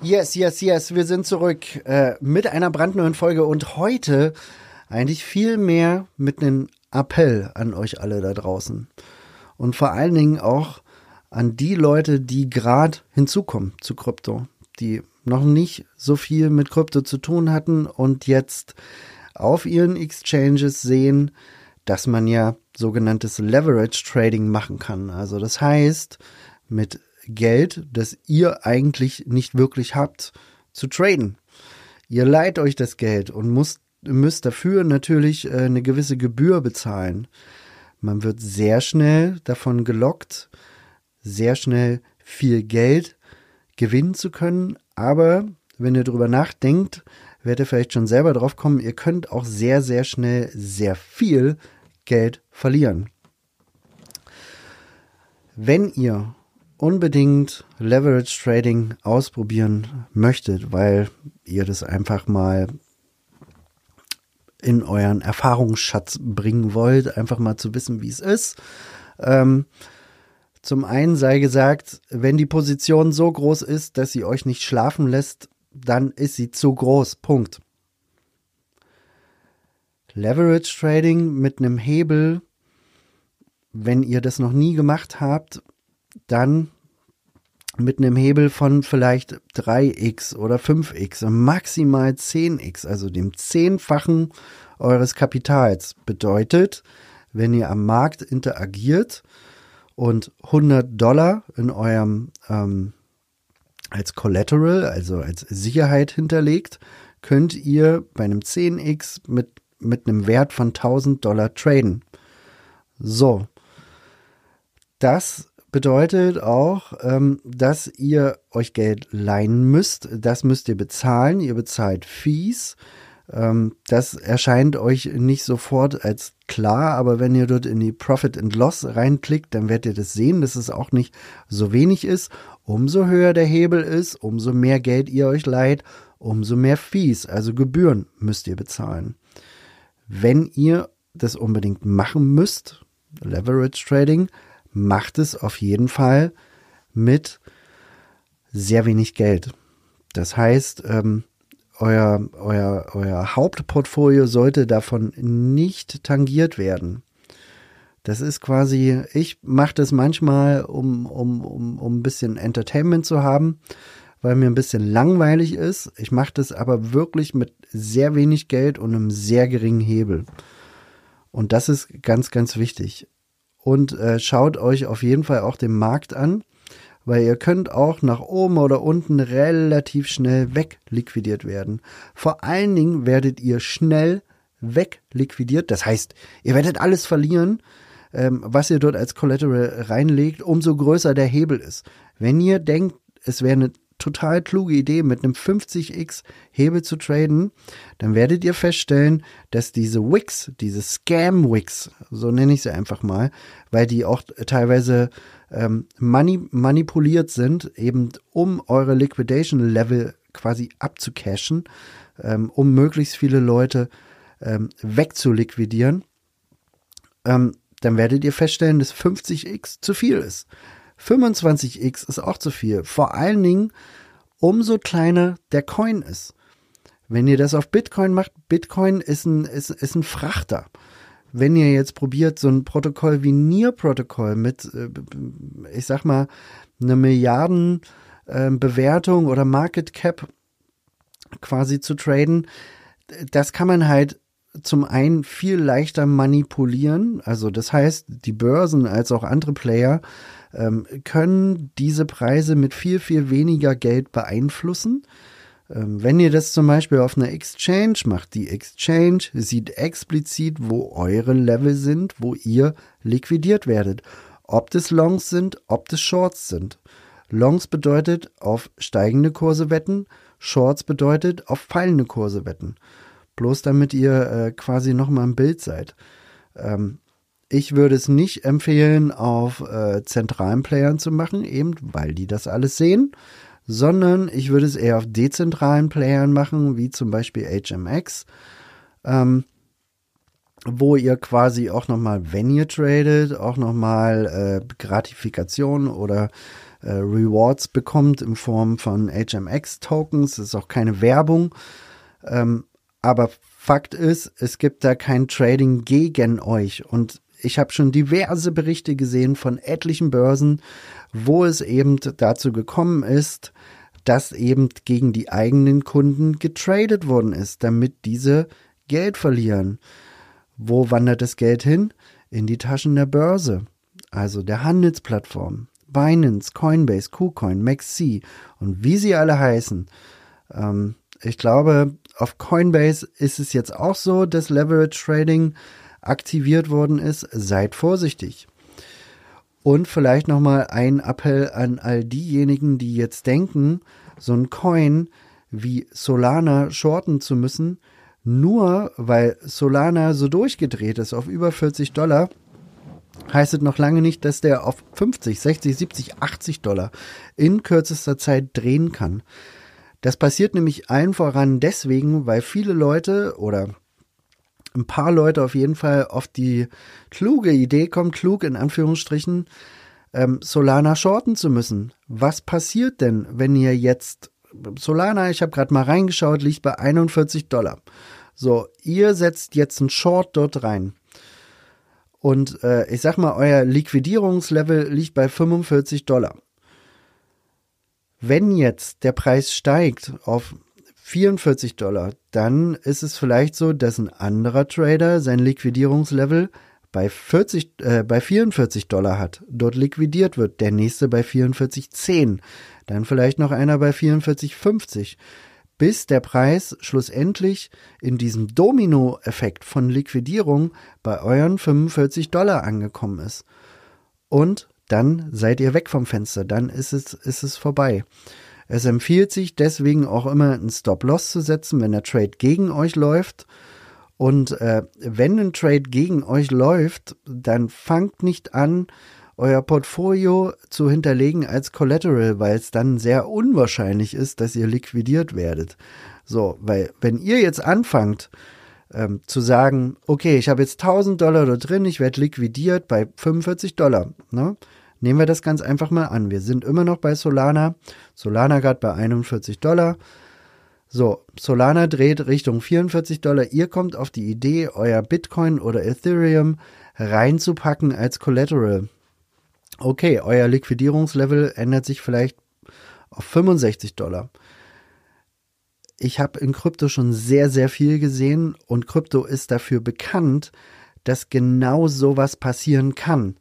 Yes, yes, yes, wir sind zurück äh, mit einer brandneuen Folge und heute eigentlich viel mehr mit einem Appell an euch alle da draußen. Und vor allen Dingen auch an die Leute, die gerade hinzukommen zu Krypto, die noch nicht so viel mit Krypto zu tun hatten und jetzt auf ihren Exchanges sehen, dass man ja sogenanntes Leverage Trading machen kann. Also das heißt, mit Geld, das ihr eigentlich nicht wirklich habt, zu traden. Ihr leiht euch das Geld und müsst, müsst dafür natürlich äh, eine gewisse Gebühr bezahlen. Man wird sehr schnell davon gelockt, sehr schnell viel Geld gewinnen zu können. Aber wenn ihr drüber nachdenkt, werdet ihr vielleicht schon selber drauf kommen, ihr könnt auch sehr, sehr schnell sehr viel Geld verlieren. Wenn ihr unbedingt Leverage Trading ausprobieren möchtet, weil ihr das einfach mal in euren Erfahrungsschatz bringen wollt, einfach mal zu wissen, wie es ist. Ähm, zum einen sei gesagt, wenn die Position so groß ist, dass sie euch nicht schlafen lässt, dann ist sie zu groß. Punkt. Leverage Trading mit einem Hebel, wenn ihr das noch nie gemacht habt, dann mit einem Hebel von vielleicht 3x oder 5x, maximal 10x, also dem Zehnfachen eures Kapitals. Bedeutet, wenn ihr am Markt interagiert und 100 Dollar in eurem ähm, als Collateral, also als Sicherheit hinterlegt, könnt ihr bei einem 10x mit, mit einem Wert von 1000 Dollar traden. So. Das bedeutet auch, ähm, dass ihr euch Geld leihen müsst. Das müsst ihr bezahlen. Ihr bezahlt Fees. Ähm, das erscheint euch nicht sofort als klar, aber wenn ihr dort in die Profit and Loss reinklickt, dann werdet ihr das sehen, dass es auch nicht so wenig ist. Umso höher der Hebel ist, umso mehr Geld ihr euch leiht, umso mehr Fees, also Gebühren müsst ihr bezahlen. Wenn ihr das unbedingt machen müsst, Leverage Trading, macht es auf jeden Fall mit sehr wenig Geld. Das heißt, ähm, euer, euer, euer Hauptportfolio sollte davon nicht tangiert werden. Das ist quasi, ich mache das manchmal, um, um, um, um ein bisschen Entertainment zu haben, weil mir ein bisschen langweilig ist. Ich mache das aber wirklich mit sehr wenig Geld und einem sehr geringen Hebel. Und das ist ganz, ganz wichtig und äh, schaut euch auf jeden Fall auch den Markt an, weil ihr könnt auch nach oben oder unten relativ schnell wegliquidiert werden. Vor allen Dingen werdet ihr schnell wegliquidiert. Das heißt, ihr werdet alles verlieren, ähm, was ihr dort als Collateral reinlegt, umso größer der Hebel ist. Wenn ihr denkt, es wäre eine total kluge Idee, mit einem 50x Hebel zu traden, dann werdet ihr feststellen, dass diese Wicks, diese Scam-Wicks, so nenne ich sie einfach mal, weil die auch teilweise ähm, mani manipuliert sind, eben um eure Liquidation-Level quasi abzucashen, ähm, um möglichst viele Leute ähm, wegzuliquidieren, ähm, dann werdet ihr feststellen, dass 50x zu viel ist. 25x ist auch zu viel. Vor allen Dingen, umso kleiner der Coin ist. Wenn ihr das auf Bitcoin macht, Bitcoin ist ein, ist, ist ein Frachter. Wenn ihr jetzt probiert, so ein Protokoll wie Near-Protokoll mit, äh, ich sag mal, eine Milliardenbewertung ähm, oder Market Cap quasi zu traden, das kann man halt zum einen viel leichter manipulieren. Also das heißt, die Börsen als auch andere Player ähm, können diese Preise mit viel, viel weniger Geld beeinflussen. Ähm, wenn ihr das zum Beispiel auf einer Exchange macht, die Exchange sieht explizit, wo eure Level sind, wo ihr liquidiert werdet. Ob das Longs sind, ob das Shorts sind. Longs bedeutet auf steigende Kurse wetten, Shorts bedeutet auf fallende Kurse wetten. bloß damit ihr äh, quasi nochmal im Bild seid. Ähm, ich würde es nicht empfehlen, auf äh, zentralen Playern zu machen, eben weil die das alles sehen, sondern ich würde es eher auf dezentralen Playern machen, wie zum Beispiel HMX, ähm, wo ihr quasi auch nochmal, wenn ihr tradet, auch nochmal äh, Gratifikation oder äh, Rewards bekommt in Form von HMX-Tokens. Das ist auch keine Werbung. Ähm, aber Fakt ist, es gibt da kein Trading gegen euch. Und ich habe schon diverse Berichte gesehen von etlichen Börsen, wo es eben dazu gekommen ist, dass eben gegen die eigenen Kunden getradet worden ist, damit diese Geld verlieren. Wo wandert das Geld hin? In die Taschen der Börse, also der Handelsplattform. Binance, Coinbase, KuCoin, MaxC und wie sie alle heißen. Ähm, ich glaube, auf Coinbase ist es jetzt auch so, dass Leverage Trading aktiviert worden ist, seid vorsichtig. Und vielleicht nochmal ein Appell an all diejenigen, die jetzt denken, so ein Coin wie Solana shorten zu müssen, nur weil Solana so durchgedreht ist auf über 40 Dollar, heißt es noch lange nicht, dass der auf 50, 60, 70, 80 Dollar in kürzester Zeit drehen kann. Das passiert nämlich allen voran deswegen, weil viele Leute oder ein paar Leute auf jeden Fall auf die kluge Idee kommen, klug in Anführungsstrichen, ähm, Solana shorten zu müssen. Was passiert denn, wenn ihr jetzt Solana, ich habe gerade mal reingeschaut, liegt bei 41 Dollar. So, ihr setzt jetzt einen Short dort rein. Und äh, ich sag mal, euer Liquidierungslevel liegt bei 45 Dollar. Wenn jetzt der Preis steigt auf 44 Dollar, dann ist es vielleicht so, dass ein anderer Trader sein Liquidierungslevel bei 40, äh, bei 44 Dollar hat, dort liquidiert wird, der nächste bei 44,10, dann vielleicht noch einer bei 44,50, bis der Preis schlussendlich in diesem Domino-Effekt von Liquidierung bei euren 45 Dollar angekommen ist. Und dann seid ihr weg vom Fenster, dann ist es, ist es vorbei. Es empfiehlt sich deswegen auch immer einen Stop-Loss zu setzen, wenn der Trade gegen euch läuft. Und äh, wenn ein Trade gegen euch läuft, dann fangt nicht an, euer Portfolio zu hinterlegen als Collateral, weil es dann sehr unwahrscheinlich ist, dass ihr liquidiert werdet. So, weil wenn ihr jetzt anfangt ähm, zu sagen, okay, ich habe jetzt 1000 Dollar da drin, ich werde liquidiert bei 45 Dollar, ne? Nehmen wir das ganz einfach mal an. Wir sind immer noch bei Solana. Solana gerade bei 41 Dollar. So, Solana dreht Richtung 44 Dollar. Ihr kommt auf die Idee, euer Bitcoin oder Ethereum reinzupacken als Collateral. Okay, euer Liquidierungslevel ändert sich vielleicht auf 65 Dollar. Ich habe in Krypto schon sehr, sehr viel gesehen und Krypto ist dafür bekannt, dass genau sowas passieren kann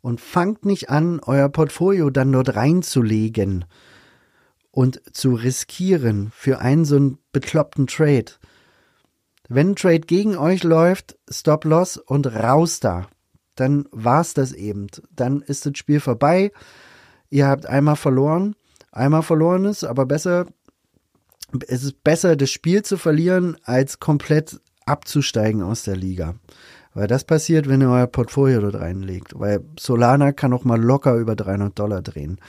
und fangt nicht an, euer Portfolio dann dort reinzulegen und zu riskieren für einen so einen bekloppten Trade. Wenn ein Trade gegen euch läuft, Stop Loss und raus da. Dann war's das eben. Dann ist das Spiel vorbei. Ihr habt einmal verloren. Einmal verloren ist, aber besser, es ist besser, das Spiel zu verlieren, als komplett abzusteigen aus der Liga. Weil das passiert, wenn ihr euer Portfolio dort reinlegt. Weil Solana kann auch mal locker über 300 Dollar drehen.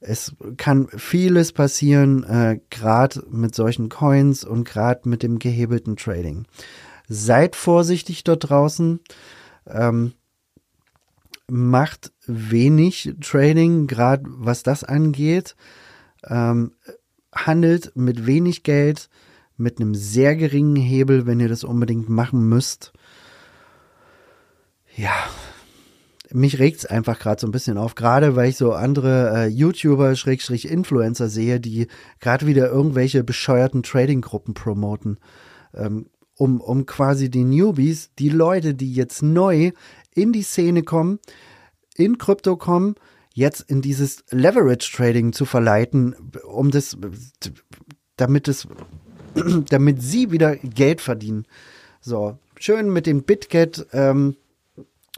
Es kann vieles passieren, äh, gerade mit solchen Coins und gerade mit dem gehebelten Trading. Seid vorsichtig dort draußen. Ähm, macht wenig Trading, gerade was das angeht. Ähm, handelt mit wenig Geld, mit einem sehr geringen Hebel, wenn ihr das unbedingt machen müsst ja, mich regt's einfach gerade so ein bisschen auf, gerade weil ich so andere äh, YouTuber, Schrägstrich Influencer sehe, die gerade wieder irgendwelche bescheuerten Trading-Gruppen promoten, ähm, um, um quasi die Newbies, die Leute, die jetzt neu in die Szene kommen, in Krypto kommen, jetzt in dieses Leverage Trading zu verleiten, um das, damit es, damit sie wieder Geld verdienen. So, schön mit dem BitGet, ähm,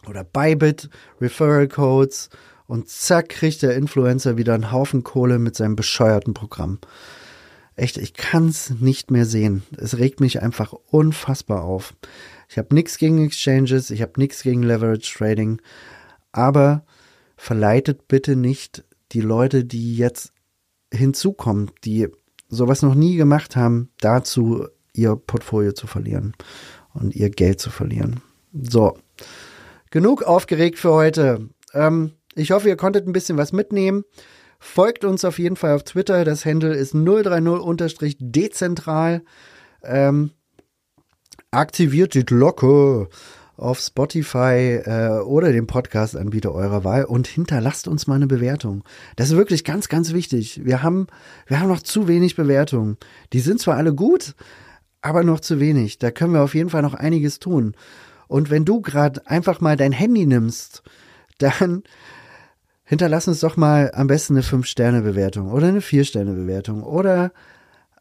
oder Bybit, Referral Codes und zack kriegt der Influencer wieder einen Haufen Kohle mit seinem bescheuerten Programm. echt, ich kann's nicht mehr sehen. Es regt mich einfach unfassbar auf. Ich habe nichts gegen Exchanges, ich habe nichts gegen Leverage Trading, aber verleitet bitte nicht die Leute, die jetzt hinzukommen, die sowas noch nie gemacht haben, dazu ihr Portfolio zu verlieren und ihr Geld zu verlieren. So, genug aufgeregt für heute. Ähm, ich hoffe, ihr konntet ein bisschen was mitnehmen. Folgt uns auf jeden Fall auf Twitter. Das Handle ist 030-dezentral. Ähm, aktiviert die Glocke auf Spotify äh, oder dem Podcast-Anbieter eurer Wahl und hinterlasst uns mal eine Bewertung. Das ist wirklich ganz, ganz wichtig. Wir haben, wir haben noch zu wenig Bewertungen. Die sind zwar alle gut, aber noch zu wenig. Da können wir auf jeden Fall noch einiges tun. Und wenn du gerade einfach mal dein Handy nimmst, dann hinterlass uns doch mal am besten eine 5-Sterne-Bewertung oder eine 4-Sterne-Bewertung oder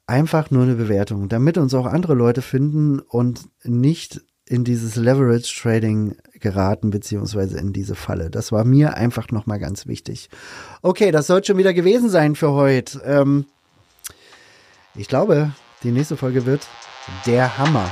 einfach nur eine Bewertung, damit uns auch andere Leute finden und nicht in dieses Leverage Trading geraten, beziehungsweise in diese Falle. Das war mir einfach nochmal ganz wichtig. Okay, das soll schon wieder gewesen sein für heute. Ähm, ich glaube, die nächste Folge wird der Hammer.